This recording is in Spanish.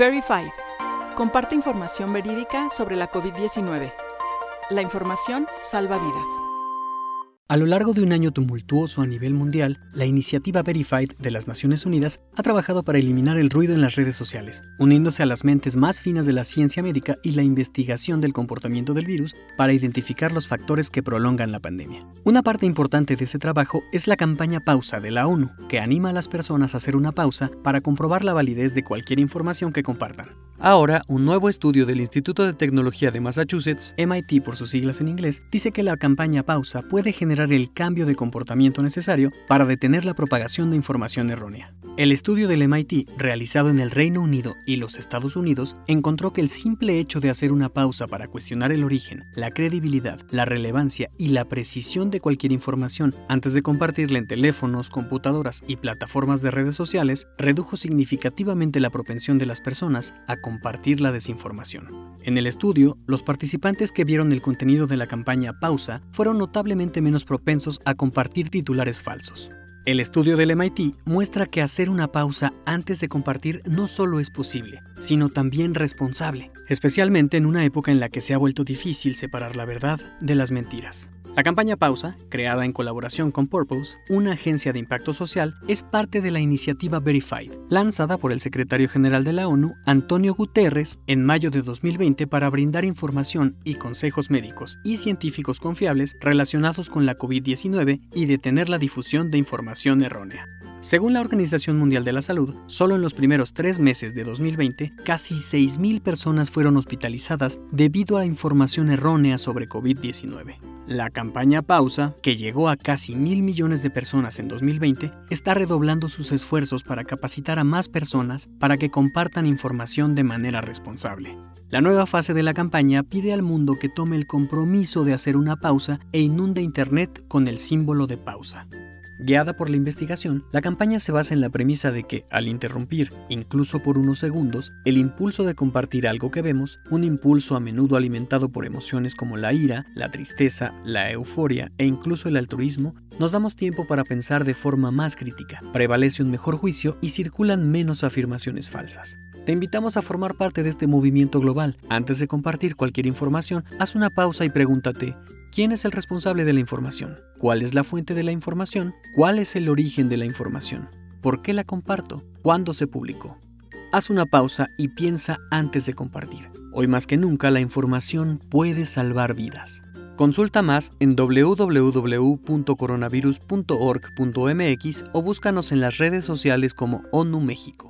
Verified. Comparte información verídica sobre la COVID-19. La información salva vidas. A lo largo de un año tumultuoso a nivel mundial, la iniciativa Verified de las Naciones Unidas ha trabajado para eliminar el ruido en las redes sociales, uniéndose a las mentes más finas de la ciencia médica y la investigación del comportamiento del virus para identificar los factores que prolongan la pandemia. Una parte importante de ese trabajo es la campaña Pausa de la ONU, que anima a las personas a hacer una pausa para comprobar la validez de cualquier información que compartan. Ahora, un nuevo estudio del Instituto de Tecnología de Massachusetts, MIT por sus siglas en inglés, dice que la campaña Pausa puede generar el cambio de comportamiento necesario para detener la propagación de información errónea. El estudio del MIT, realizado en el Reino Unido y los Estados Unidos, encontró que el simple hecho de hacer una pausa para cuestionar el origen, la credibilidad, la relevancia y la precisión de cualquier información antes de compartirla en teléfonos, computadoras y plataformas de redes sociales redujo significativamente la propensión de las personas a compartir la desinformación. En el estudio, los participantes que vieron el contenido de la campaña Pausa fueron notablemente menos propensos a compartir titulares falsos. El estudio del MIT muestra que hacer una pausa antes de compartir no solo es posible, sino también responsable, especialmente en una época en la que se ha vuelto difícil separar la verdad de las mentiras. La campaña Pausa, creada en colaboración con Purpose, una agencia de impacto social, es parte de la iniciativa Verified, lanzada por el secretario general de la ONU, Antonio Guterres, en mayo de 2020 para brindar información y consejos médicos y científicos confiables relacionados con la COVID-19 y detener la difusión de información errónea. Según la Organización Mundial de la Salud, solo en los primeros tres meses de 2020, casi 6.000 personas fueron hospitalizadas debido a información errónea sobre COVID-19. La campaña Pausa, que llegó a casi mil millones de personas en 2020, está redoblando sus esfuerzos para capacitar a más personas para que compartan información de manera responsable. La nueva fase de la campaña pide al mundo que tome el compromiso de hacer una pausa e inunde Internet con el símbolo de pausa. Guiada por la investigación, la campaña se basa en la premisa de que, al interrumpir, incluso por unos segundos, el impulso de compartir algo que vemos, un impulso a menudo alimentado por emociones como la ira, la tristeza, la euforia e incluso el altruismo, nos damos tiempo para pensar de forma más crítica, prevalece un mejor juicio y circulan menos afirmaciones falsas. Te invitamos a formar parte de este movimiento global. Antes de compartir cualquier información, haz una pausa y pregúntate, ¿Quién es el responsable de la información? ¿Cuál es la fuente de la información? ¿Cuál es el origen de la información? ¿Por qué la comparto? ¿Cuándo se publicó? Haz una pausa y piensa antes de compartir. Hoy más que nunca la información puede salvar vidas. Consulta más en www.coronavirus.org.mx o búscanos en las redes sociales como ONU México.